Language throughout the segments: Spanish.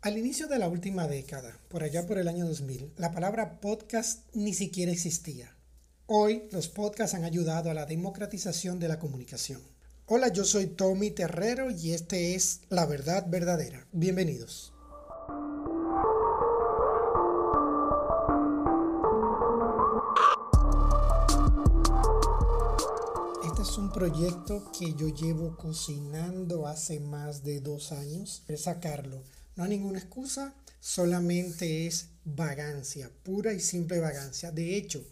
Al inicio de la última década, por allá por el año 2000, la palabra podcast ni siquiera existía. Hoy los podcasts han ayudado a la democratización de la comunicación. Hola, yo soy Tommy Terrero y este es La Verdad Verdadera. Bienvenidos. Este es un proyecto que yo llevo cocinando hace más de dos años. Es sacarlo no hay ninguna excusa, solamente es vagancia, pura y simple vagancia. De hecho,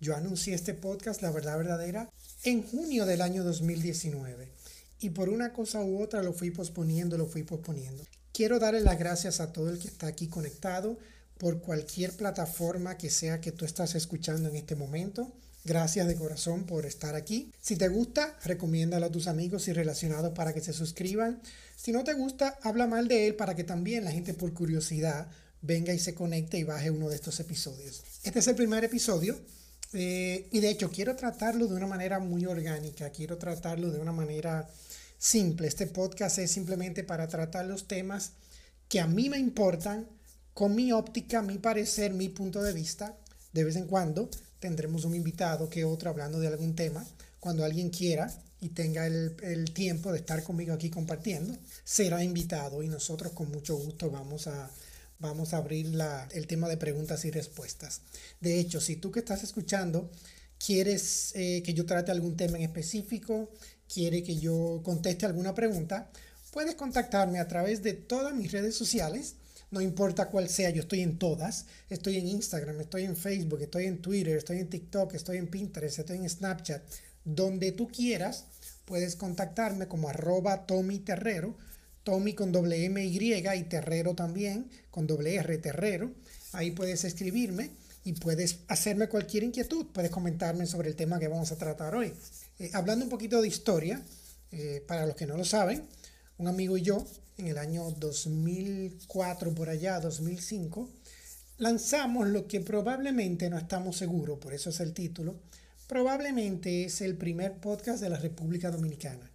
yo anuncié este podcast, La Verdad Verdadera, en junio del año 2019. Y por una cosa u otra lo fui posponiendo, lo fui posponiendo. Quiero darle las gracias a todo el que está aquí conectado por cualquier plataforma que sea que tú estás escuchando en este momento. Gracias de corazón por estar aquí. Si te gusta, recomiéndalo a tus amigos y relacionados para que se suscriban. Si no te gusta, habla mal de él para que también la gente por curiosidad venga y se conecte y baje uno de estos episodios. Este es el primer episodio eh, y de hecho quiero tratarlo de una manera muy orgánica, quiero tratarlo de una manera simple. Este podcast es simplemente para tratar los temas que a mí me importan con mi óptica, mi parecer, mi punto de vista. De vez en cuando tendremos un invitado que otro hablando de algún tema. Cuando alguien quiera y tenga el, el, tiempo de estar conmigo aquí compartiendo, será invitado y nosotros con mucho gusto vamos a, vamos a abrir la, el tema de preguntas y respuestas. De hecho, si tú que estás escuchando quieres eh, que yo trate algún tema en específico, quiere que yo conteste alguna pregunta, puedes contactarme a través de todas mis redes sociales no importa cuál sea, yo estoy en todas. Estoy en Instagram, estoy en Facebook, estoy en Twitter, estoy en TikTok, estoy en Pinterest, estoy en Snapchat. Donde tú quieras, puedes contactarme como arroba Tommy Terrero, Tommy con doble M Y y Terrero también, con doble R Terrero. Ahí puedes escribirme y puedes hacerme cualquier inquietud, puedes comentarme sobre el tema que vamos a tratar hoy. Eh, hablando un poquito de historia, eh, para los que no lo saben, un amigo y yo en el año 2004, por allá, 2005, lanzamos lo que probablemente no estamos seguros, por eso es el título, probablemente es el primer podcast de la República Dominicana.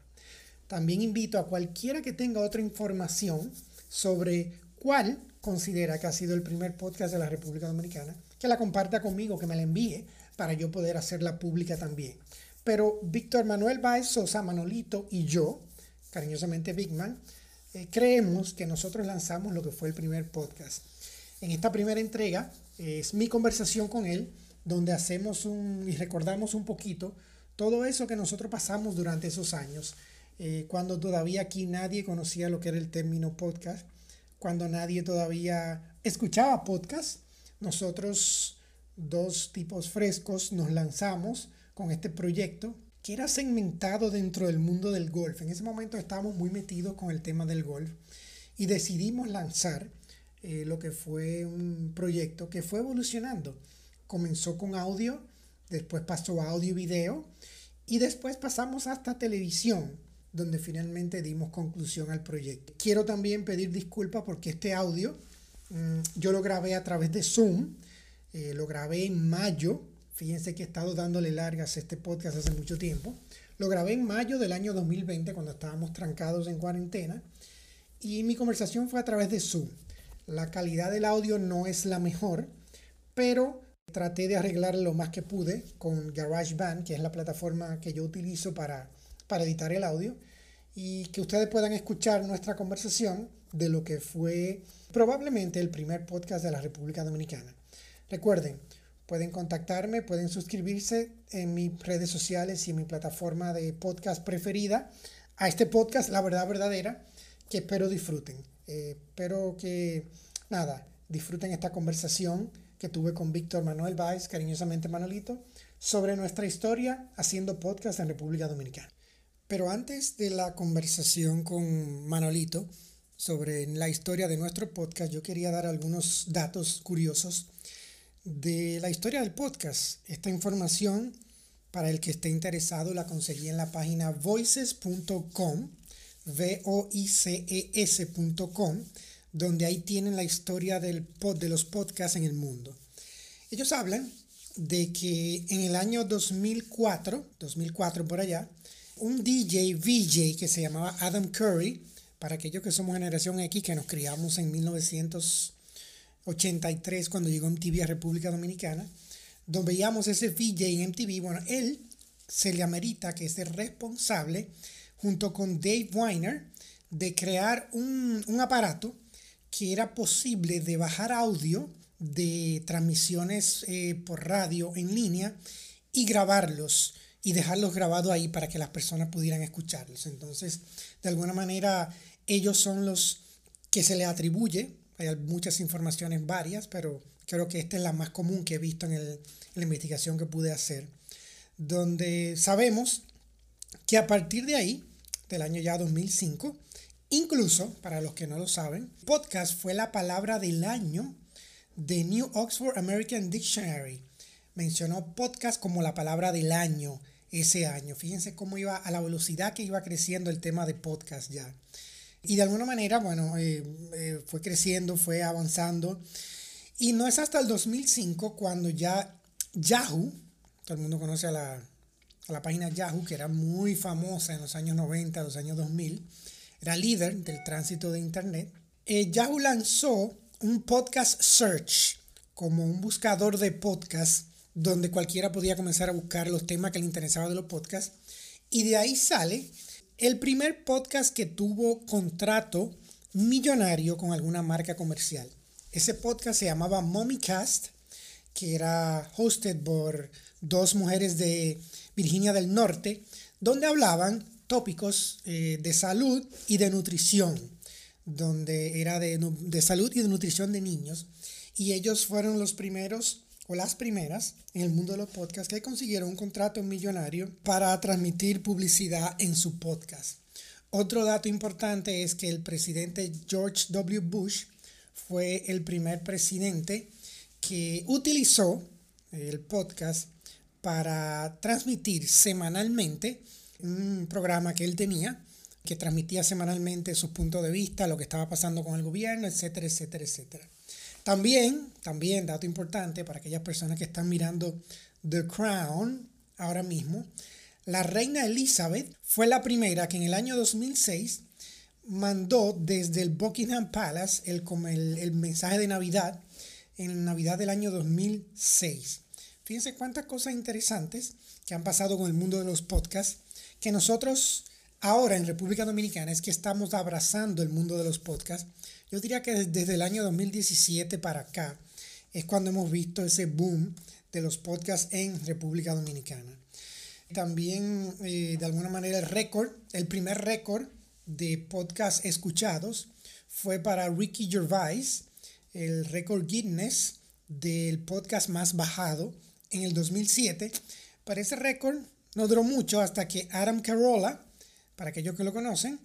También invito a cualquiera que tenga otra información sobre cuál considera que ha sido el primer podcast de la República Dominicana, que la comparta conmigo, que me la envíe para yo poder hacerla pública también. Pero Víctor Manuel Baez Sosa, Manolito y yo, cariñosamente Bigman, eh, creemos que nosotros lanzamos lo que fue el primer podcast. En esta primera entrega es mi conversación con él, donde hacemos un y recordamos un poquito todo eso que nosotros pasamos durante esos años, eh, cuando todavía aquí nadie conocía lo que era el término podcast, cuando nadie todavía escuchaba podcast. Nosotros, dos tipos frescos, nos lanzamos con este proyecto que era segmentado dentro del mundo del golf. En ese momento estábamos muy metidos con el tema del golf y decidimos lanzar eh, lo que fue un proyecto que fue evolucionando. Comenzó con audio, después pasó a audio y video y después pasamos hasta televisión, donde finalmente dimos conclusión al proyecto. Quiero también pedir disculpas porque este audio mm, yo lo grabé a través de Zoom, eh, lo grabé en mayo Fíjense que he estado dándole largas este podcast hace mucho tiempo. Lo grabé en mayo del año 2020 cuando estábamos trancados en cuarentena y mi conversación fue a través de Zoom. La calidad del audio no es la mejor, pero traté de arreglar lo más que pude con GarageBand, que es la plataforma que yo utilizo para, para editar el audio, y que ustedes puedan escuchar nuestra conversación de lo que fue probablemente el primer podcast de la República Dominicana. Recuerden, Pueden contactarme, pueden suscribirse en mis redes sociales y en mi plataforma de podcast preferida a este podcast, La Verdad Verdadera, que espero disfruten. Eh, espero que, nada, disfruten esta conversación que tuve con Víctor Manuel Báez, cariñosamente Manolito, sobre nuestra historia haciendo podcast en República Dominicana. Pero antes de la conversación con Manolito sobre la historia de nuestro podcast, yo quería dar algunos datos curiosos de la historia del podcast. Esta información, para el que esté interesado, la conseguí en la página voices.com, V-O-I-C-E-S.com, donde ahí tienen la historia del pod, de los podcasts en el mundo. Ellos hablan de que en el año 2004, 2004 por allá, un DJ VJ que se llamaba Adam Curry para aquellos que somos generación X, que nos criamos en 1983 cuando llegó MTV a República Dominicana, donde veíamos ese VJ en MTV, bueno, él se le amerita que es el responsable, junto con Dave Weiner, de crear un, aparato que era posible de bajar audio de transmisiones eh, por radio en línea y grabarlos y dejarlos grabados ahí para que las personas pudieran escucharlos. Entonces, de alguna manera, ellos son los que se les atribuye. Hay muchas informaciones varias, pero creo que esta es la más común que he visto en, en la investigación que pude hacer, donde sabemos que a partir de ahí, del año ya 2005, incluso, para los que no lo saben, podcast fue la palabra del año The New Oxford American Dictionary mencionó podcast como la palabra del año ese año. Fíjense cómo iba a la velocidad que iba creciendo el tema de podcast ya. Y de alguna manera, bueno, eh, eh, fue creciendo, fue avanzando. Y no es hasta el 2005 cuando ya Yahoo, todo el mundo conoce a la, a la página Yahoo, que era muy famosa en los años 90, los años 2000, era líder del tránsito de Internet. Eh, Yahoo lanzó un podcast search, como un buscador de podcast, donde cualquiera podía comenzar a buscar los temas que le interesaban de los podcasts. Y de ahí sale el primer podcast que tuvo contrato millonario con alguna marca comercial. Ese podcast se llamaba Mommycast, que era hosted por dos mujeres de Virginia del Norte, donde hablaban tópicos eh, de salud y de nutrición donde era de, de, salud y de nutrición de niños. Y ellos fueron los primeros o las primeras en el mundo de los podcasts que consiguieron un contrato millonario para transmitir publicidad en su podcast. Otro dato importante es que el presidente George W. Bush fue el primer presidente que utilizó el podcast para transmitir semanalmente un programa que él tenía que transmitía semanalmente sus puntos de vista, lo que estaba pasando con el gobierno, etcétera, etcétera, etcétera. También, también, dato importante para aquellas personas que están mirando The Crown ahora mismo, la reina Elizabeth fue la primera que en el año 2006 mandó desde el Buckingham Palace el, el, el mensaje de Navidad en Navidad del año 2006. Fíjense cuántas cosas interesantes que han pasado con el mundo de los podcasts que nosotros ahora en República Dominicana es que estamos abrazando el mundo de los podcasts. Yo diría que desde el año 2017 para acá es cuando hemos visto ese boom de los podcasts en República Dominicana. También, eh, de alguna manera, el récord, el primer récord de podcasts escuchados fue para Ricky Gervais, el récord Guinness del podcast más bajado en el 2007. Para ese récord no duró mucho hasta que Adam Carolla, para aquellos que lo conocen,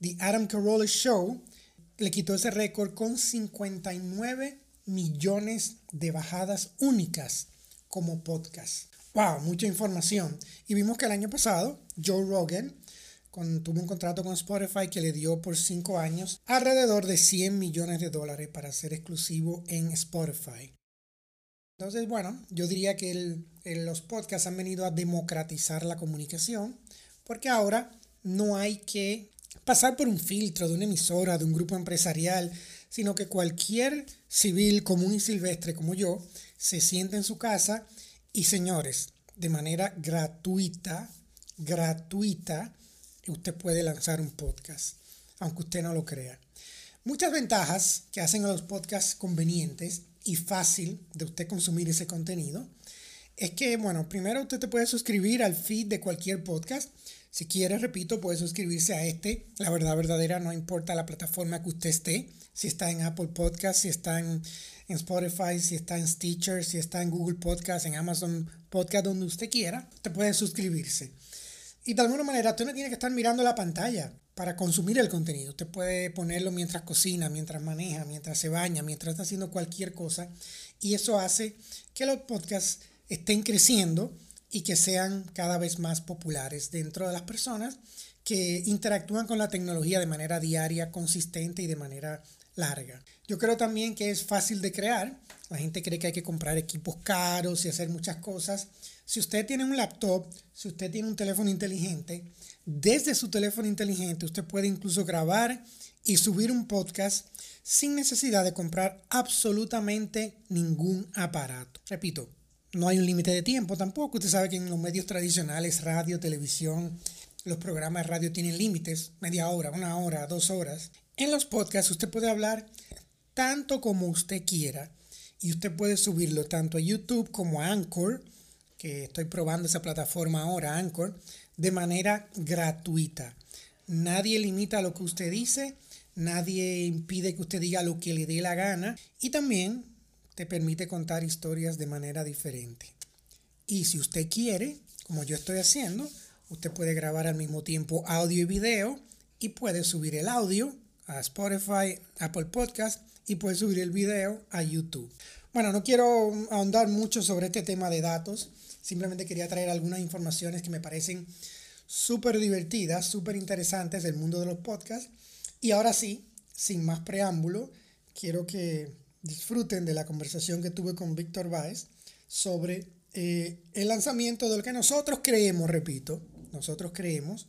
The Adam Carolla Show le quitó ese récord con 59 millones de bajadas únicas como podcast. ¡Wow! Mucha información. Y vimos que el año pasado Joe Rogan tuvo un contrato con Spotify que le dio por 5 años alrededor de 100 millones de dólares para ser exclusivo en Spotify. Entonces, bueno, yo diría que los podcasts han venido a democratizar la comunicación porque ahora no hay que pasar por un filtro de una emisora, de un grupo empresarial, sino que cualquier civil común y silvestre como yo se sienta en su casa y señores, de manera gratuita, gratuita, usted puede lanzar un podcast, aunque usted no lo crea. Muchas ventajas que hacen a los podcasts convenientes y fácil de usted consumir ese contenido es que, bueno, primero usted te puede suscribir al feed de cualquier podcast si quiere, repito, puede suscribirse a este. La verdad verdadera no importa la plataforma que usted esté. Si está en Apple Podcast, si está en, Spotify, si está en Stitcher, si está en Google Podcast, en Amazon Podcast, donde usted quiera, usted puede suscribirse. Y de alguna manera, usted no tiene que estar mirando la pantalla para consumir el contenido. Usted puede ponerlo mientras cocina, mientras maneja, mientras se baña, mientras está haciendo cualquier cosa. Y eso hace que los podcasts estén creciendo y que sean cada vez más populares dentro de las personas que interactúan con la tecnología de manera diaria, consistente y de manera larga. Yo creo también que es fácil de crear. La gente cree que hay que comprar equipos caros y hacer muchas cosas. Si usted tiene un laptop, si usted tiene un teléfono inteligente, desde su teléfono inteligente usted puede incluso grabar y subir un podcast sin necesidad de comprar absolutamente ningún aparato. Repito, no hay un límite de tiempo tampoco. Usted sabe que en los medios tradicionales, radio, televisión, los programas de radio tienen límites, media hora, una hora, dos horas. En los podcasts usted puede hablar tanto como usted quiera y usted puede subirlo tanto a YouTube como a Anchor, que estoy probando esa plataforma ahora, Anchor, de manera gratuita. Nadie limita lo que usted dice, nadie impide que usted diga lo que le dé la gana y también te permite contar historias de manera diferente. Y si usted quiere, como yo estoy haciendo, usted puede grabar al mismo tiempo audio y video y puede subir el audio a Spotify, Apple Podcast y puede subir el video a YouTube. Bueno, no quiero ahondar mucho sobre este tema de datos, simplemente quería traer algunas informaciones que me parecen súper divertidas, súper interesantes del mundo de los podcasts. Y ahora sí, sin más preámbulo, quiero que disfruten de la conversación que tuve con Víctor Báez sobre eh, el lanzamiento de lo que nosotros creemos, repito, nosotros creemos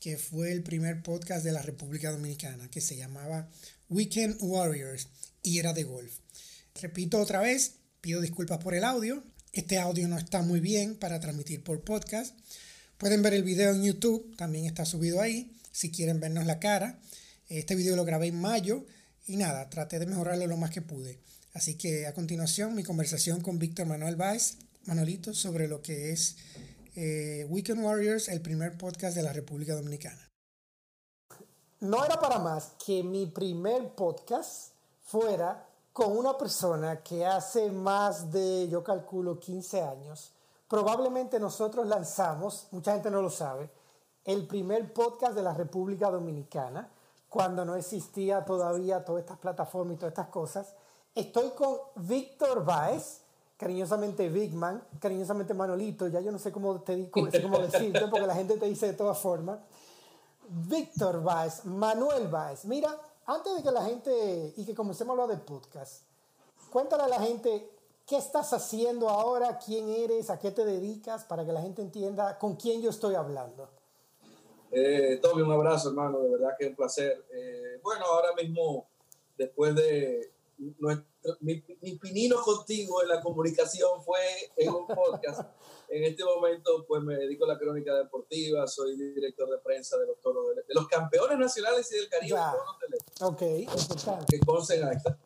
que fue el primer podcast de la República Dominicana, que se llamaba Weekend Warriors y era de golf. Repito otra vez, pido disculpas por el audio. Este audio no está muy bien para transmitir por podcast. Pueden ver el video en YouTube, también está subido ahí, si quieren vernos la cara. Este video lo grabé en mayo y nada, traté de mejorarlo lo más que pude. Así que a continuación mi conversación con Víctor Manuel Báez, Manolito, sobre lo que es eh, Weekend Warriors, el primer podcast de la República Dominicana. No era para más que mi primer podcast fuera con una persona que hace más de, yo calculo, 15 años, probablemente nosotros lanzamos, mucha gente no lo sabe, el primer podcast de la República Dominicana, cuando no existía todavía todas estas plataformas y todas estas cosas. Estoy con Víctor Baez, cariñosamente Big Man, cariñosamente Manolito, ya yo no sé cómo, te, cómo, cómo decirte, porque la gente te dice de todas formas. Víctor Baez, Manuel Baez. Mira, antes de que la gente y que comencemos a hablar de podcast, cuéntale a la gente qué estás haciendo ahora, quién eres, a qué te dedicas, para que la gente entienda con quién yo estoy hablando. Eh, Toby, un abrazo, hermano, de verdad que es un placer. Eh, bueno, ahora mismo, después de nuestro, mi, mi, pinino contigo en la comunicación fue en un podcast. en este momento, pues me dedico a la crónica deportiva, soy director de prensa de los toros de, de los campeones nacionales y del Caribe. Ya. Ok, Que consten acta.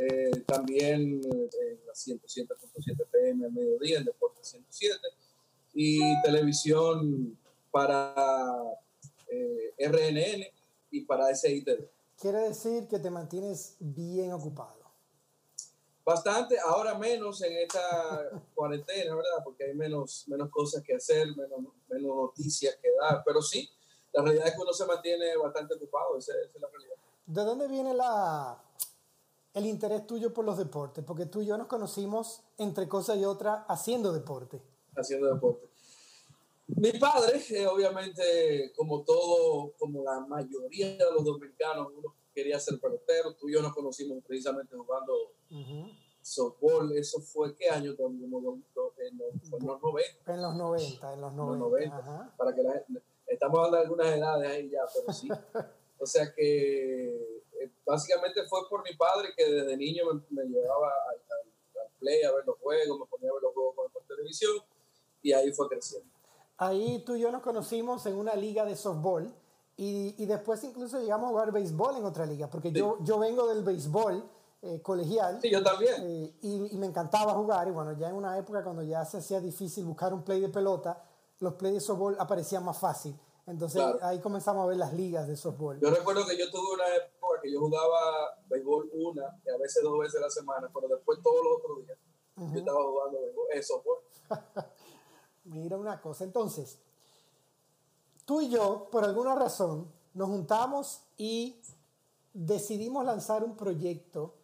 Eh, también en la 107.7 PM al mediodía, en Deporte 107. Y televisión para eh, RNN y para SITV. Quiere decir que te mantienes bien ocupado. Bastante, ahora menos en esta cuarentena, ¿verdad? Porque hay menos, menos cosas que hacer, menos, menos noticias que dar, pero sí, la realidad es que uno se mantiene bastante ocupado, esa, esa es la realidad. ¿De dónde viene la, el interés tuyo por los deportes? Porque tú y yo nos conocimos entre cosa y otra haciendo deporte. Haciendo deporte. Mi padre, eh, obviamente, como todo, como la mayoría de los dominicanos, uno quería ser pelotero. Tú y yo nos conocimos precisamente jugando uh-huh. softball. ¿Eso fue qué año? En los, en los 90. En los 90, en los 90. En los 90 uh-huh. Para que la estamos hablando de algunas edades ahí ya, pero sí. o sea que eh, básicamente fue por mi padre que desde niño me, me llevaba al, al, al, play a ver los juegos, me ponía a ver los juegos por televisión y ahí fue creciendo. Ahí tú y yo nos conocimos en una liga de softball y, y después incluso llegamos a jugar béisbol en otra liga, porque sí. yo, yo vengo del béisbol eh, colegial. Sí, yo también. Eh, y, y, me encantaba jugar y bueno, ya en una época cuando ya se hacía difícil buscar un play de pelota, los plays de softball aparecían más fácil. Entonces claro. ahí comenzamos a ver las ligas de softball. Yo recuerdo que yo tuve una época que yo jugaba béisbol una y a veces dos veces a la semana, pero después todos los otros días uh -huh. yo estaba jugando béisbol, eh, softball. Mira una cosa, entonces, tú y yo, por alguna razón, nos juntamos y decidimos lanzar un proyecto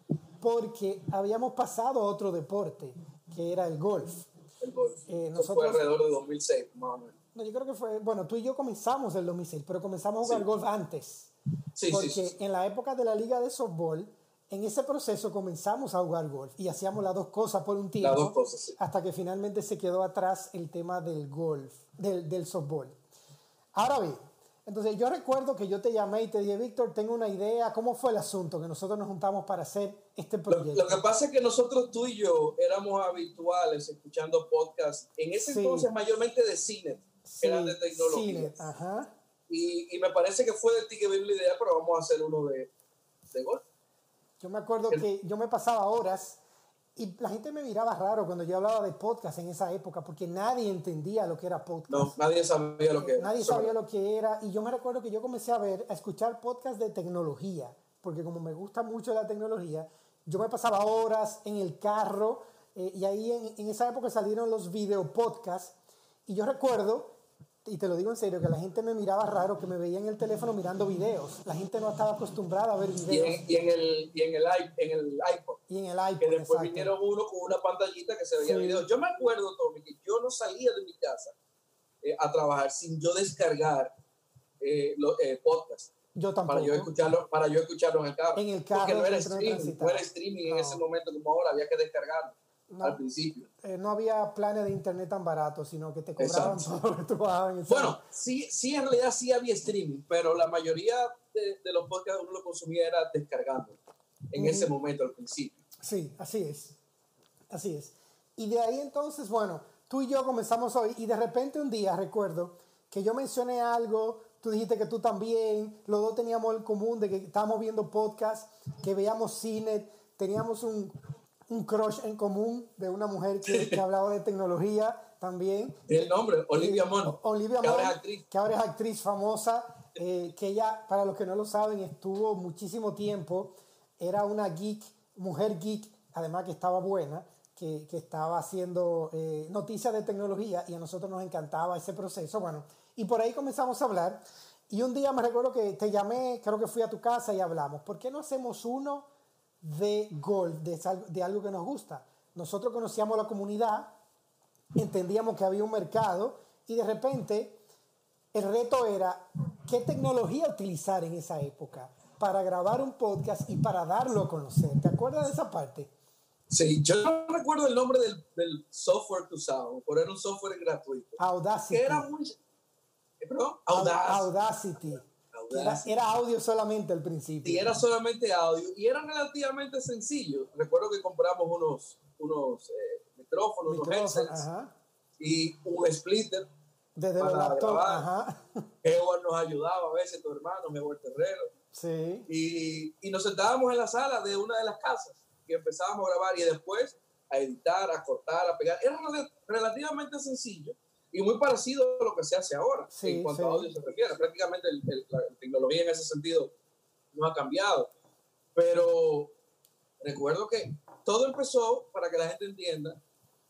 porque habíamos pasado a otro deporte, que era el golf. El golf. Eh, nosotros, fue alrededor de 2006, más o menos. No, yo creo que fue, bueno, tú y yo comenzamos en 2006, pero comenzamos a jugar sí. golf antes. Sí, porque sí, sí, en la época de la liga de softball, en ese proceso comenzamos a jugar golf y hacíamos las dos cosas por un tiempo. Las dos cosas, sí. Hasta que finalmente se quedó atrás el tema del golf, del, del softball. Ahora bien, entonces yo recuerdo que yo te llamé y te dije, Víctor, tengo una idea. ¿Cómo fue el asunto que nosotros nos juntamos para hacer este proyecto? Lo, lo que pasa es que nosotros tú y yo éramos habituales escuchando podcasts, en ese Sí. entonces mayormente de cine, Sí, eran de tecnología. cine, ajá. Y, y me parece que fue de ti que vino la idea, pero vamos a hacer uno de, de golf. Yo me acuerdo que yo me pasaba horas y la gente me miraba raro cuando yo hablaba de podcast en esa época porque nadie entendía lo que era podcast. No, nadie sabía lo que era. Nadie sabía lo que era y yo me recuerdo que yo comencé a ver, a escuchar podcasts de tecnología, porque como me gusta mucho la tecnología, yo me pasaba horas en el carro eh, y ahí en, en esa época salieron los video podcasts y yo recuerdo, y te lo digo en serio, que la gente me miraba raro, que me veía en el teléfono mirando videos. La gente no estaba acostumbrada a ver Y videos. en, y en el, y en, el, en el iPod. Y en el iPod, Que después exacto. vinieron uno con una pantallita que se veía Sí. videos. Yo me acuerdo, Tommy, que yo no salía de mi casa eh, a trabajar sin yo descargar eh, los eh, podcasts. Yo tampoco. para yo escucharlo para yo escucharlo en el carro En el carro, porque no era streaming no era streaming en No. ese momento como ahora había que descargarlo No. al principio Eh, no había planes de internet tan baratos, sino que te cobraban por lo que tú el bueno sí sí en realidad sí había streaming pero la mayoría de, de los podcasts uno lo consumía era descargando en ese momento al principio Sí, así es. Así es. Y de ahí entonces, bueno, tú y yo comenzamos hoy y de repente un día recuerdo que yo mencioné algo, tú dijiste que tú también, los dos teníamos el común de que estábamos viendo podcast, que veíamos cine, teníamos un, un crush en común de una mujer que, que hablaba de tecnología también. el nombre Olivia Munn O- Olivia que ahora Munn, es actriz que ahora es actriz famosa, eh, que ella, para los que no lo saben, estuvo muchísimo tiempo, era una geek, mujer geek, además que estaba buena, que, que estaba haciendo eh, noticias de tecnología y a nosotros nos encantaba ese proceso. Bueno, y por ahí comenzamos a hablar. Y un día me recuerdo que te llamé, creo que fui a tu casa y hablamos. ¿Por qué no hacemos uno de golf, de, de algo que nos gusta? Nosotros conocíamos la comunidad, entendíamos que había un mercado y de repente el reto era qué tecnología utilizar en esa época para grabar un podcast y para darlo a conocer. ¿Te acuerdas de esa parte? sí yo no recuerdo el nombre del, del software que usábamos pero era un software gratuito Audacity. que era muy perdón Au- Audacity Audacity. Era, era audio solamente al principio. y era solamente audio y era relativamente sencillo. Recuerdo que compramos unos, unos eh, micrófonos, unos Micrófono, headsets ajá. y un splitter. Desde para laptops, grabar. ajá. Edward nos ayudaba a veces, tu hermano, Edward Terrero. Sí. Y, y nos sentábamos en la sala de una de las casas y empezábamos a grabar y después a editar, a cortar, a pegar. Era rel- relativamente sencillo y muy parecido a lo que se hace ahora Sí, en cuanto sí. a audio se refiere. Prácticamente el- el- la tecnología en ese sentido no ha cambiado. Pero recuerdo que todo empezó, para que la gente entienda,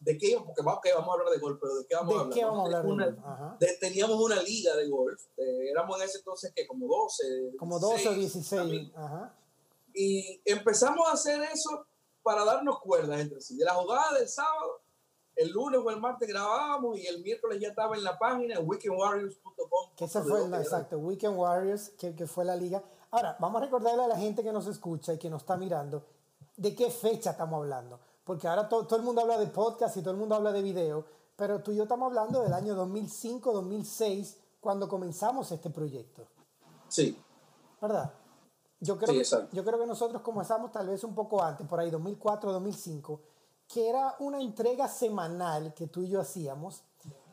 de qué, porque vamos, que vamos a hablar de golf, pero de qué vamos a ¿De hablar. qué vamos a hablar? Una- de- teníamos una liga de golf, de- éramos en ese entonces que como 12, Como 12 o 16, 16. también. Ajá. Y empezamos a hacer eso para darnos cuerdas entre sí. De la jugada del sábado, el lunes o el martes grabábamos y el miércoles ya estaba en la página weekendwarriors.com. Que ese fue el, exacto, Weekend Warriors, que, que fue la liga. Ahora, vamos a recordarle a la gente que nos escucha y que nos está mirando de qué fecha estamos hablando. Porque ahora to- todo el mundo habla de podcast y todo el mundo habla de video, pero tú y yo estamos hablando del año 2005, 2006, cuando comenzamos este proyecto, Sí, ¿verdad? Yo creo, Sí, que, yo creo que nosotros comenzamos tal vez un poco antes, por ahí 2004, 2005, que era una entrega semanal que tú y yo hacíamos,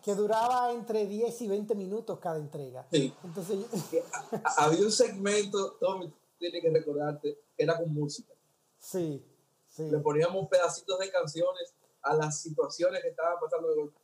que duraba entre 10 y 20 minutos cada entrega. sí. Entonces, Ha- Había un segmento, Tommy, tienes que recordarte, que era con música. sí, sí. Le poníamos pedacitos de canciones a las situaciones que estaban pasando de golpe.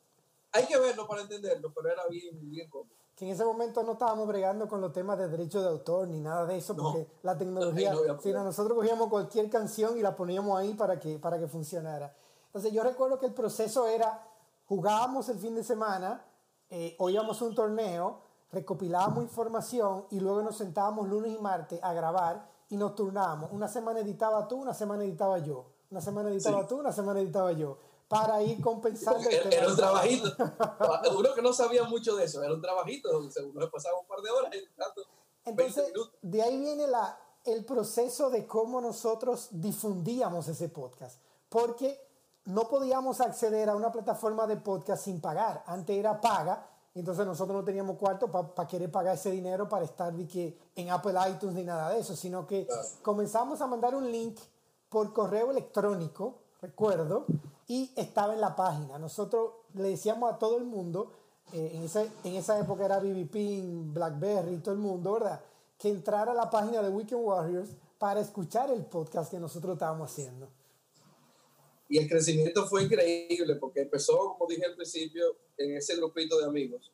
Hay que verlo para entenderlo, pero era bien, bien cómodo. Que en ese momento no estábamos bregando con los temas de derecho de autor ni nada de eso, No. porque la tecnología, no sino nosotros cogíamos cualquier canción y la poníamos ahí para que, para que funcionara. Entonces yo recuerdo que el proceso era, jugábamos el fin de semana, eh, o íbamos a un torneo, recopilábamos información y luego nos sentábamos lunes y martes a grabar y nos turnábamos. Una semana editaba tú, una semana editaba yo. Una semana editaba Sí. tú, una semana editaba yo. Para ir compensando. Era, era un trabajito. Uno que no sabía mucho de eso, era un trabajito donde se- uno pasaba un par de horas editando 20 Entonces, de ahí viene la, el proceso de cómo nosotros difundíamos ese podcast, porque no podíamos acceder a una plataforma de podcast sin pagar. Antes era paga, entonces nosotros no teníamos cuarto para querer pagar ese dinero para estar de que en Apple iTunes ni nada de eso, sino que comenzamos a mandar un link por correo electrónico, recuerdo, y estaba en la página. Nosotros le decíamos a todo el mundo, eh, en, esa, en esa época era BB BlackBerry, todo el mundo, ¿verdad? Que entrara a la página de Weekend Warriors para escuchar el podcast que nosotros estábamos haciendo. Y el crecimiento fue increíble porque empezó, como dije al principio, en ese grupito de amigos,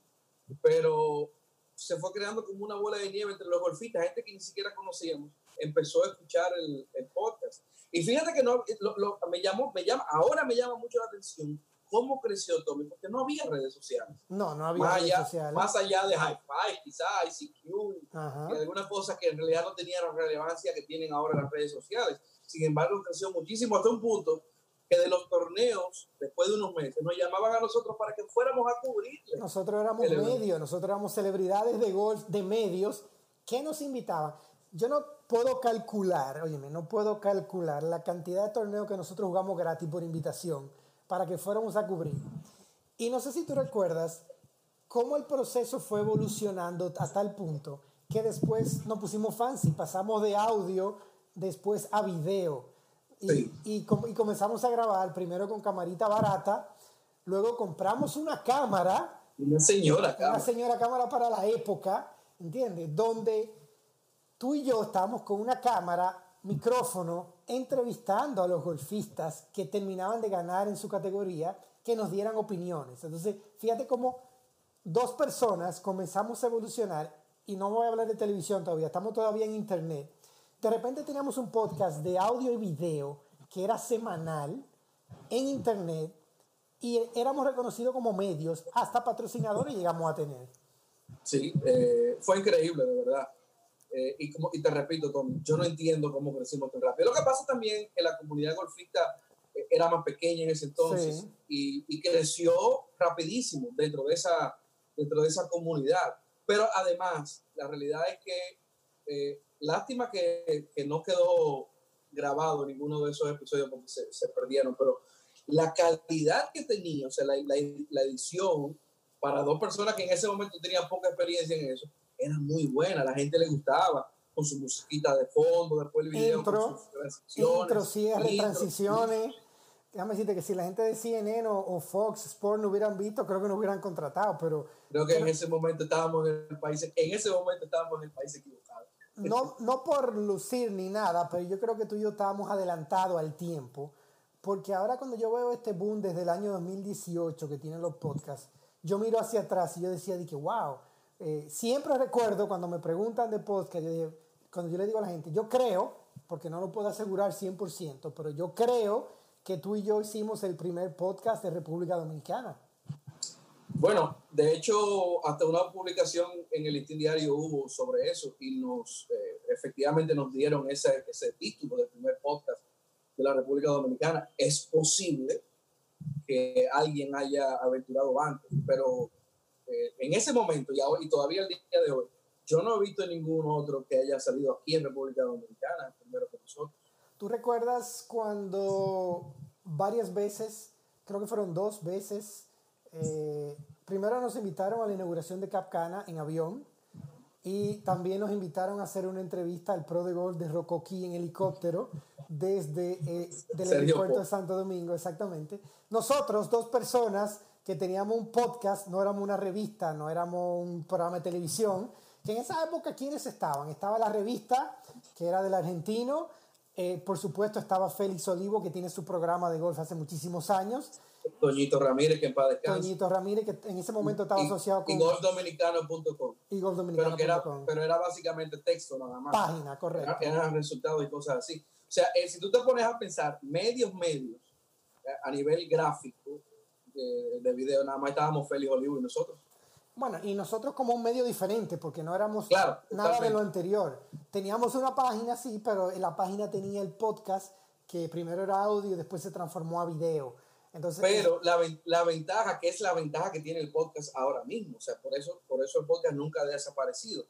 pero se fue creando como una bola de nieve entre los golfistas, gente que ni siquiera conocíamos, empezó a escuchar el, el podcast. Y fíjate que no, lo, me, llamó, me llama, ahora me llama mucho la atención cómo creció Tommy, porque no había redes sociales. No, no había más redes allá, sociales. Más allá de Hi-Fi, quizás, ICQ, y algunas cosas que en realidad no tenían la relevancia que tienen ahora las redes sociales. Sin embargo, creció muchísimo hasta un punto que de los torneos, después de unos meses, nos llamaban a nosotros para que fuéramos a cubrirle. Nosotros éramos medios, nosotros éramos celebridades de golf, de medios, que nos invitaban. Yo no puedo calcular, óyeme, no puedo calcular la cantidad de torneos que nosotros jugamos gratis por invitación para que fuéramos a cubrir. Y no sé si tú recuerdas cómo el proceso fue evolucionando a tal punto que después nos pusimos fancy, pasamos de audio después a video. Y, y, comenzamos a grabar primero con camarita barata, luego compramos una cámara. Una señora cámara. Una señora cámara para la época, ¿entiendes? Donde tú y yo estábamos con una cámara, micrófono, entrevistando a los golfistas que terminaban de ganar en su categoría, que nos dieran opiniones. Entonces, fíjate cómo dos personas comenzamos a evolucionar, y no voy a hablar de televisión todavía, estamos todavía en internet. De repente teníamos un podcast de audio y video que era semanal en internet y éramos reconocidos como medios, hasta patrocinadores llegamos a tener. Sí, eh, fue increíble, de verdad. Eh, y, como, y te repito, Tom, yo no entiendo cómo crecimos tan rápido. Lo que pasa también que la comunidad golfista eh, era más pequeña en ese entonces y, y, creció rapidísimo dentro de, esa, dentro de esa comunidad. Pero además, la realidad es que, eh, lástima que, que, no quedó grabado ninguno de esos episodios porque se, se perdieron, pero la calidad que tenía, o sea, la, la, la edición para dos personas que en ese momento tenían poca experiencia en eso, era muy buena, la gente le gustaba con su musiquita de fondo, después el video intro, con sus transiciones. Intro, cierre, transiciones. Déjame decirte que si la gente de CNN o, o, Fox Sport no hubieran visto, creo que no hubieran contratado, pero... Creo que en ese momento estábamos en el país, en ese momento estábamos en el país equivocado. No, no por lucir ni nada, pero yo creo que tú y yo estábamos adelantados al tiempo, porque ahora cuando yo veo este boom desde el año 2018 que tienen los podcasts, yo miro hacia atrás y yo decía de que, wow, eh, siempre recuerdo cuando me preguntan de podcast, yo cuando yo le digo a la gente, yo creo, porque no lo puedo asegurar 100%, pero yo creo que tú y yo hicimos el primer podcast de República Dominicana. Bueno, de hecho, hasta una publicación en el Listín Diario hubo sobre eso y nos, eh, efectivamente nos dieron ese, ese título del primer podcast de la República Dominicana. Es posible que alguien haya aventurado antes, pero eh, en ese momento y, y todavía el día de hoy, yo no he visto ningún otro que haya salido aquí en República Dominicana, primero que nosotros. ¿Tú recuerdas cuando varias veces, creo que fueron dos veces, eh, primero nos invitaron a la inauguración de Capcana en avión y también nos invitaron a hacer una entrevista al Pro de Gol de Rocoquí en helicóptero desde eh, el aeropuerto de Santo Domingo, exactamente. Nosotros, dos personas, que teníamos un podcast, no éramos una revista, no éramos un programa de televisión, que en esa época, ¿quiénes estaban? Estaba la revista, que era del argentino, eh, por supuesto estaba Félix Olivo, que tiene su programa de golf hace muchísimos años. Toñito Ramírez, que en paz descanse. Toñito Ramírez, que en ese momento estaba asociado con... Y golfdominicano.com. Y. Pero, era, pero era básicamente texto nada más. Página, correcto. Eran resultados y cosas así. O sea, eh, si tú te pones a pensar, medios, medios, eh, a nivel gráfico, de, de, video, nada más estábamos Félix Olivo y nosotros. Bueno, y nosotros como un medio diferente, porque no éramos claro, nada de lo anterior. Teníamos una página, sí, pero en la página tenía el podcast, que primero era audio después se transformó a video. Entonces, pero la, la, ventaja, que es la ventaja que tiene el podcast ahora mismo, o sea, por eso, por eso el podcast nunca ha desaparecido.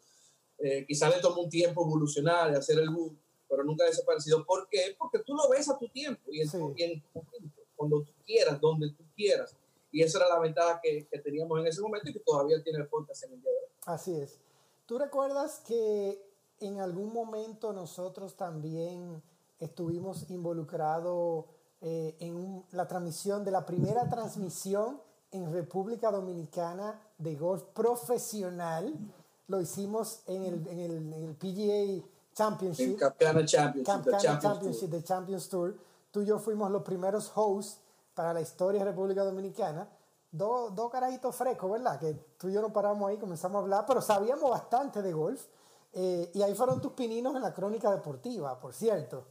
Eh, quizá le tomó un tiempo evolucionar y hacer el boom, pero nunca ha desaparecido. ¿Por qué? Porque tú lo ves a tu tiempo y en, cuando tú quieras, donde tú quieras. Y esa era la ventaja que, que teníamos en ese momento y que todavía tiene el podcast en el día de hoy. Así es. ¿Tú recuerdas que en algún momento nosotros también estuvimos involucrados eh, en la transmisión de la primera transmisión en República Dominicana de golf profesional? Lo hicimos en el, en el, en el PGA Championship. Championship, Championship, Championship de Champions Tour. Tú y yo fuimos los primeros hosts para la historia de República Dominicana. Dos, dos carajitos frescos, ¿verdad? Que tú y yo no paramos ahí, comenzamos a hablar, pero sabíamos bastante de golf. Eh, y ahí fueron tus pininos en la crónica deportiva, por cierto.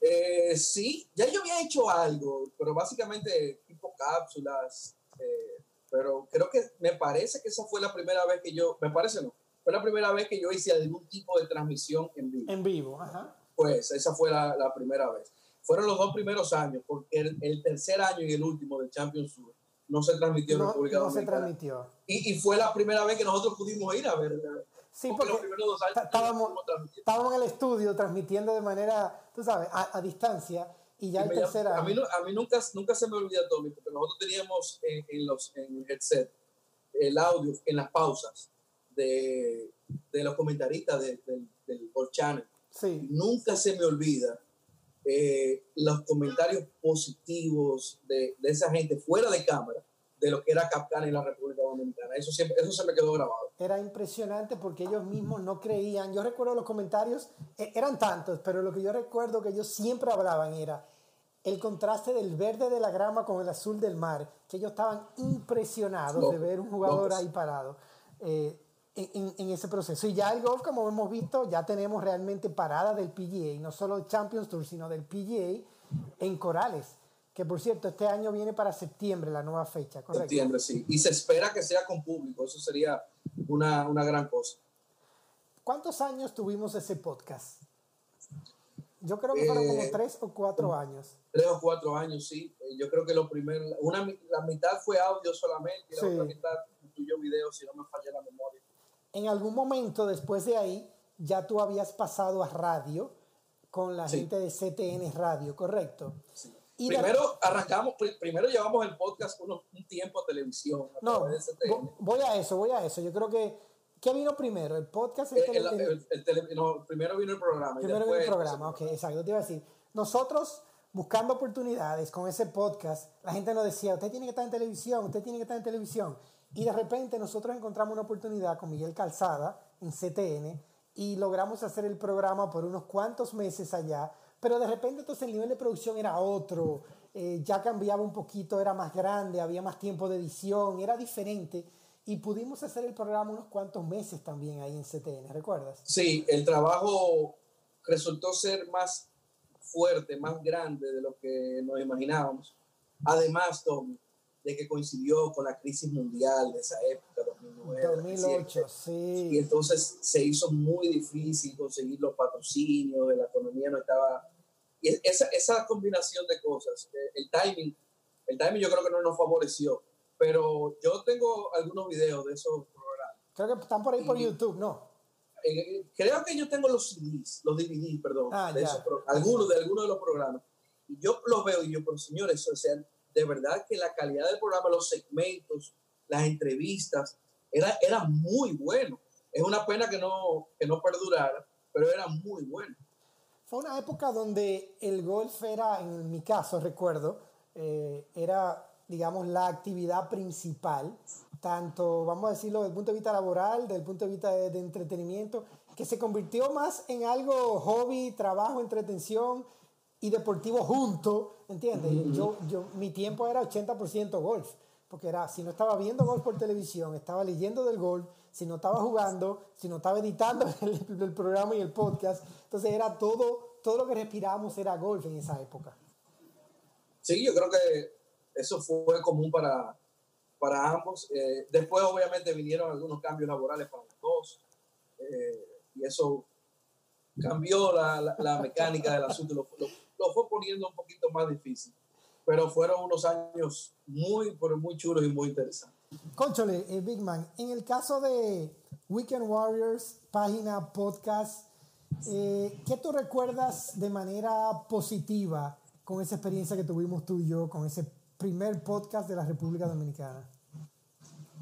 Eh, sí, ya yo había hecho algo, pero básicamente tipo cápsulas. Eh, pero creo que me parece que esa fue la primera vez que yo, me parece no, fue la primera vez que yo hice algún tipo de transmisión en vivo. En vivo, ajá. Pues esa fue la, la primera vez. Fueron los dos primeros años, porque el, el, tercer año y el último del Champions Tour no se transmitió en República no se transmitió. Y, y, fue la primera vez que nosotros pudimos ir a ver. Sí, porque, los primeros dos años estábamos, estábamos en el estudio transmitiendo de manera, tú sabes, a, a distancia. Y ya y el tercer año. A mí, a mí nunca, nunca se me olvida, Tommy, porque nosotros teníamos en, en, los, en el headset el audio en las pausas de, de los comentaristas de, de, del World Channel. Sí. Nunca se me olvida eh, los comentarios positivos de, de, esa gente fuera de cámara de lo que era Capcán en la República Dominicana. Eso, siempre, eso se me quedó grabado. Era impresionante porque ellos mismos no creían. Yo recuerdo los comentarios, eh, eran tantos, pero lo que yo recuerdo que ellos siempre hablaban era el contraste del verde de la grama con el azul del mar, que ellos estaban impresionados de ver un jugador ahí parado. Eh, en, en, ese proceso. Y ya el golf, como hemos visto, ya tenemos realmente parada del PGA, no solo Champions Tour, sino del PGA en Corales, que por cierto, este año viene para septiembre la nueva fecha, ¿correcto? Septiembre, sí. Y se espera que sea con público, eso sería una, una gran cosa. ¿Cuántos años tuvimos ese podcast? Yo creo que fueron eh, como tres o cuatro años. Tres o cuatro años, sí. Yo creo que lo primero, una, la mitad fue audio solamente y la sí. otra mitad incluyó video, si no me falla la memoria en algún momento después de ahí ya tú habías pasado a radio con la sí. gente de CTN Radio, ¿correcto? Sí. Y primero arrancamos, primero llevamos el podcast unos, un tiempo a televisión. A no, voy a eso, voy a eso. Yo creo que, ¿qué vino primero? ¿El podcast? El, el, el, el tele, no, primero vino el programa. Primero vino el programa, ok, exacto. Te iba a decir, nosotros buscando oportunidades con ese podcast, la gente nos decía, usted tiene que estar en televisión, usted tiene que estar en televisión. Y de repente nosotros encontramos una oportunidad con Miguel Calzada en CTN y logramos hacer el programa por unos cuantos meses allá, pero de repente entonces el nivel de producción era otro, eh, ya cambiaba un poquito, era más grande, había más tiempo de edición, era diferente y pudimos hacer el programa unos cuantos meses también ahí en CTN, ¿recuerdas? Sí, el trabajo resultó ser más fuerte, más grande de lo que nos imaginábamos. Además, Tommy, de que coincidió con la crisis mundial de esa época, 2009. 2008, sí. Y entonces se hizo muy difícil conseguir los patrocinios, la economía no estaba... Y esa, esa combinación de cosas, eh, el timing, el timing yo creo que no nos favoreció, pero yo tengo algunos videos de esos programas. Creo que están por ahí por y, YouTube, ¿no? Eh, creo que yo tengo los CDs, los DVDs, perdón, ah, de esos, algunos de algunos de los programas. Y yo los veo y yo, pero señores, o sea, de verdad que la calidad del programa, los segmentos, las entrevistas, era, era muy bueno. Es una pena que no, que no perdurara, pero era muy bueno. Fue una época donde el golf era, en mi caso recuerdo, eh, era, digamos, la actividad principal, tanto, vamos a decirlo, desde el punto de vista laboral, desde el punto de vista de, de entretenimiento, que se convirtió más en algo hobby, trabajo, entretención, y deportivo junto, ¿entiendes? Yo, yo, mi tiempo era 80% golf, porque era, si no estaba viendo golf por televisión, estaba leyendo del golf, si no estaba jugando, si no estaba editando el, el programa y el podcast, entonces era todo, todo lo que respirábamos era golf en esa época. Sí, yo creo que eso fue común para, para ambos. Eh, después, obviamente, vinieron algunos cambios laborales para los dos, eh, y eso cambió la, la, la mecánica del asunto. Lo, lo, lo fue poniendo un poquito más difícil. Pero fueron unos años muy, pero muy chulos y muy interesantes. Conchole, eh, Big Man, en el caso de Weekend Warriors, página, podcast, eh, ¿qué tú recuerdas de manera positiva con esa experiencia que tuvimos tú y yo, con ese primer podcast de la República Dominicana?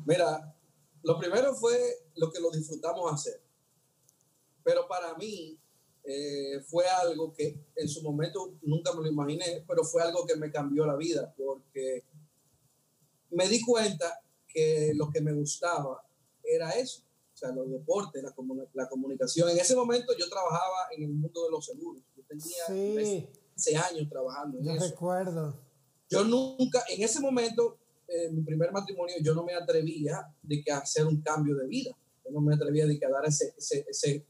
Mira, lo primero fue lo que lo disfrutamos hacer. Pero para mí eh, fue algo que en su momento nunca me lo imaginé, pero fue algo que me cambió la vida porque me di cuenta que lo que me gustaba era eso, o sea, los deportes, la, la comunicación. En ese momento yo trabajaba en el mundo de los seguros. Yo tenía sí. años trabajando en yo eso. recuerdo. Yo nunca, en ese momento, en mi primer matrimonio, yo no me atrevía de que hacer un cambio de vida. Yo no me atrevía de que a dar ese, ese, ese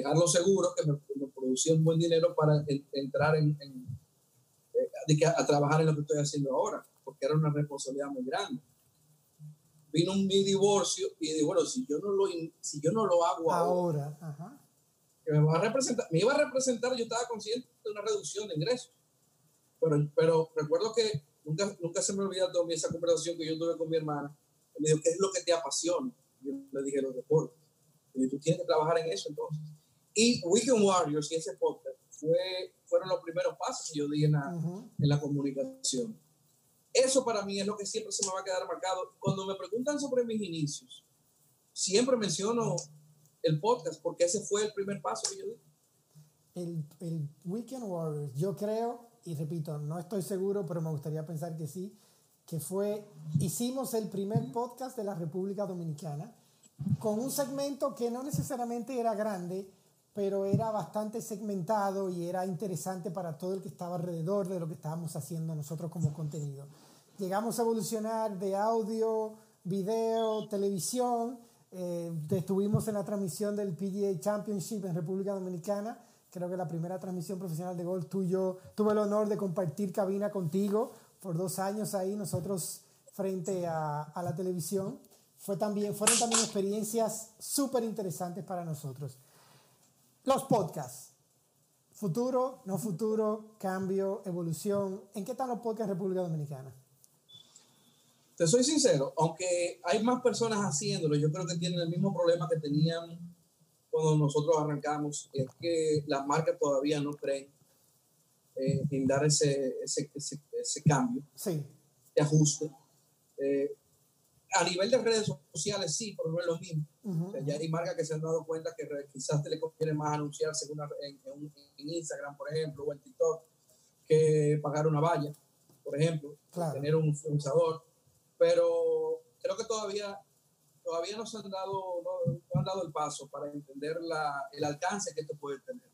dejar los seguros que me, me producían buen dinero para entrar en, eh, de que a, a, trabajar en lo que estoy haciendo ahora, porque era una responsabilidad muy grande vino mi divorcio y dije, bueno, si yo no lo, si yo no lo hago ahora, que me, va a representar, me iba a representar, yo estaba consciente de una reducción de ingresos. Pero, pero recuerdo que nunca, nunca se me olvida toda esa conversación que yo tuve con mi hermana. Me dijo, ¿qué es lo que te apasiona? Yo le dije, los deportes. Y tú tienes que trabajar en eso entonces. Y Weekend Warriors y ese podcast fue, fueron los primeros pasos que yo di en la, en la comunicación. Eso para mí es lo que siempre se me va a quedar marcado. Cuando me preguntan sobre mis inicios, siempre menciono el podcast porque ese fue el primer paso que yo di. El, el Weekend Warriors, yo creo, y repito, no estoy seguro, pero me gustaría pensar que sí, que fue, hicimos el primer podcast de la República Dominicana con un segmento que no necesariamente era grande, pero era bastante segmentado y era interesante para todo el que estaba alrededor de lo que estábamos haciendo nosotros como contenido llegamos a evolucionar de audio, video, televisión. Eh, estuvimos en la transmisión del PGA Championship en República Dominicana. Creo que la primera transmisión profesional de golf tuyo. Tuve el honor de compartir cabina contigo por dos años ahí, nosotros frente a, a la televisión. Fue también, fueron también experiencias súper interesantes para nosotros. Los podcasts. Futuro, no futuro, cambio, evolución. ¿En qué están los podcasts en República Dominicana? te soy sincero, aunque hay más personas haciéndolo, yo creo que tienen el mismo problema que tenían cuando nosotros arrancamos, es que las marcas todavía no creen eh, en dar ese, ese, ese, cambio, sí. de ajuste. Eh, a nivel de redes sociales sí, pero no es lo mismo. ya hay marcas que se han dado cuenta que quizás te le conviene más anunciarse en, en, en, Instagram, por ejemplo, o en TikTok, que pagar una valla, por ejemplo, tener un influenciador pero creo que todavía, todavía no se han dado, no, han dado el paso para entender la, el alcance que esto puede tener.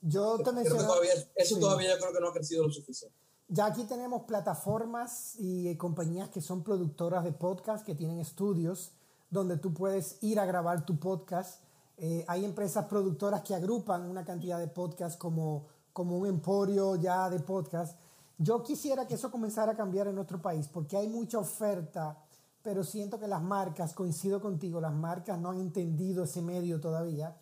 Yo te menciono, todavía, eso todavía yo creo que no ha crecido lo suficiente. Ya aquí tenemos plataformas y compañías que son productoras de podcast, que tienen estudios donde tú puedes ir a grabar tu podcast. Eh, hay empresas productoras que agrupan una cantidad de podcasts como, como un emporio ya de podcast yo quisiera que eso comenzara a cambiar en nuestro país porque hay mucha oferta, pero siento que las marcas, coincido contigo, las marcas no han entendido ese medio todavía.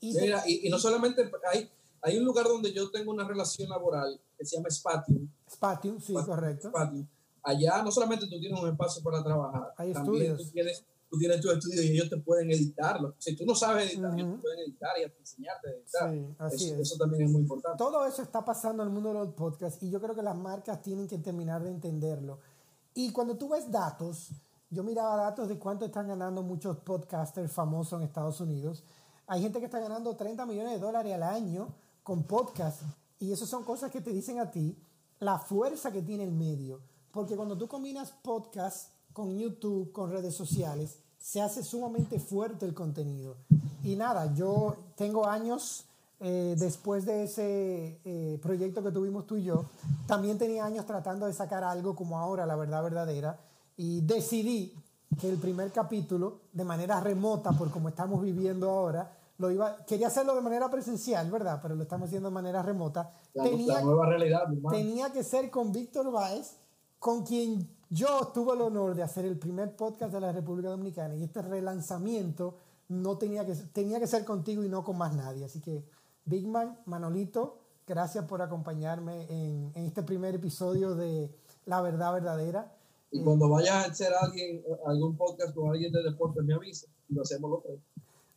Y, y, no solamente hay, hay un lugar donde yo tengo una relación laboral que se llama Spatium. Spatium, sí, correcto. Spatium. Allá no solamente tú tienes un espacio para trabajar, hay también estudios. tú tienes tú tienes tu estudio y ellos te pueden editarlo. Si tú no sabes editar, ellos te pueden editar y enseñarte a editar. Sí, así eso, es. eso, también es muy importante. Todo eso está pasando en el mundo de los podcasts y yo creo que las marcas tienen que terminar de entenderlo. Y cuando tú ves datos, yo miraba datos de cuánto están ganando muchos podcasters famosos en Estados Unidos. Hay gente que está ganando 30 millones de dólares al año con podcasts y eso son cosas que te dicen a ti la fuerza que tiene el medio. Porque cuando tú combinas podcasts con YouTube, con redes sociales, se hace sumamente fuerte el contenido. Y nada, yo tengo años eh, después de ese eh, proyecto que tuvimos tú y yo, también tenía años tratando de sacar algo como ahora, la verdad verdadera, y decidí que el primer capítulo, de manera remota, por como estamos viviendo ahora, lo iba, quería hacerlo de manera presencial, ¿verdad? Pero lo estamos haciendo de manera remota. tenía, la nueva realidad, tenía que ser con Víctor Báez, con quien yo tuve el honor de hacer el primer podcast de la República Dominicana y este relanzamiento no tenía que, tenía que ser contigo y no con más nadie. Así que, Big Man, Manolito, gracias por acompañarme en, en este primer episodio de La Verdad Verdadera. Y cuando vayas a hacer alguien, algún podcast con alguien de deporte, me avisa y lo hacemos los tres.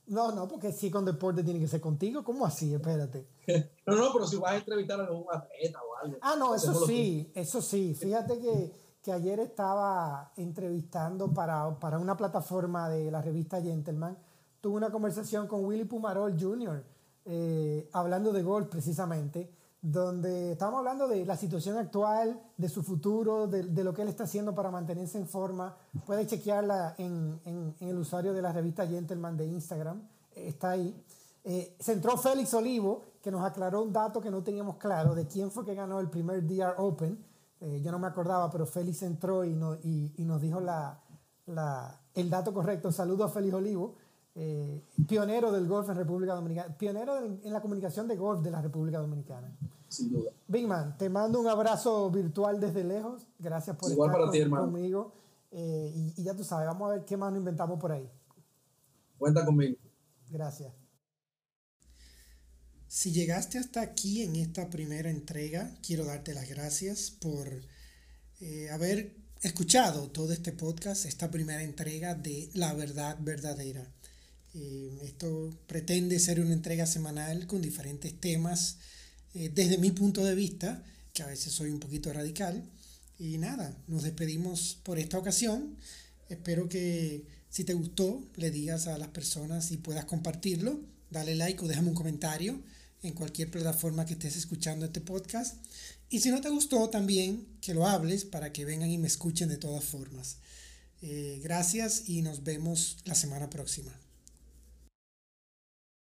No, no, porque si con deporte tiene que ser contigo. ¿Cómo así? Espérate. no, no, pero si vas a entrevistar a algún atleta o algo. Ah, no, eso sí, eso sí. Fíjate que, que, ayer estaba entrevistando para, para una plataforma de la revista Gentleman. Tuve una conversación con Willy Pumarol Jr., eh, hablando de golf precisamente donde estamos hablando de la situación actual, de su futuro, de, de, lo que él está haciendo para mantenerse en forma. Puede chequearla en, en, en el usuario de la revista Gentleman de Instagram, está ahí. Eh, se entró Félix Olivo, que nos aclaró un dato que no teníamos claro de quién fue que ganó el primer DR Open. Eh, yo no me acordaba, pero Félix entró y, no, y, nos dijo la, la, el dato correcto. Saludo a Félix Olivo. Eh, pionero del golf en República Dominicana, pionero en la comunicación de golf de la República Dominicana. Sin duda. Big Man, te mando un abrazo virtual desde lejos. Gracias por Igual estar para ti, hermano. conmigo. Eh, y, y ya tú sabes, vamos a ver qué más nos inventamos por ahí. Cuenta conmigo. Gracias. Si llegaste hasta aquí en esta primera entrega, quiero darte las gracias por eh, haber escuchado todo este podcast, esta primera entrega de La Verdad Verdadera. Eh, esto pretende ser una entrega semanal con diferentes temas eh, desde mi punto de vista, que a veces soy un poquito radical. Y nada, nos despedimos por esta ocasión. Espero que si te gustó, le digas a las personas y puedas compartirlo. Dale like o déjame un comentario en cualquier plataforma que estés escuchando este podcast. Y si no te gustó, también que lo hables para que vengan y me escuchen de todas formas. Eh, gracias y nos vemos la semana próxima.